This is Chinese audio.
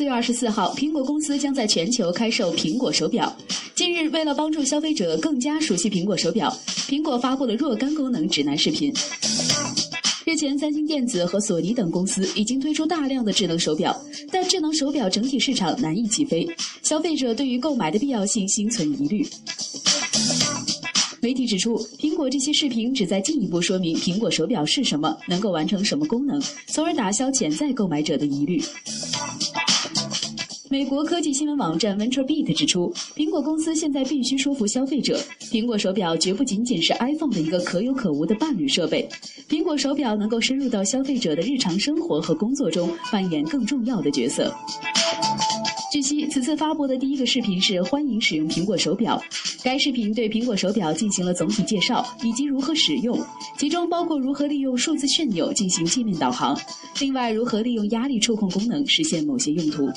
四月二十四号，苹果公司将在全球开售苹果手表。近日，为了帮助消费者更加熟悉苹果手表，苹果发布了若干功能指南视频。日前，三星电子和索尼等公司已经推出大量的智能手表，但智能手表整体市场难以起飞，消费者对于购买的必要性心存疑虑。媒体指出，苹果这些视频旨在进一步说明苹果手表是什么，能够完成什么功能，从而打消潜在购买者的疑虑。美国科技新闻网站 VentureBeat 指出，苹果公司现在必须说服消费者，苹果手表绝不仅仅是 iPhone 的一个可有可无的伴侣设备，苹果手表能够深入到消费者的日常生活和工作中，扮演更重要的角色。据悉，此次发布的第一个视频是欢迎使用苹果手表。该视频对苹果手表进行了总体介绍以及如何使用，其中包括如何利用数字旋钮进行界面导航，另外如何利用压力触控功能实现某些用途。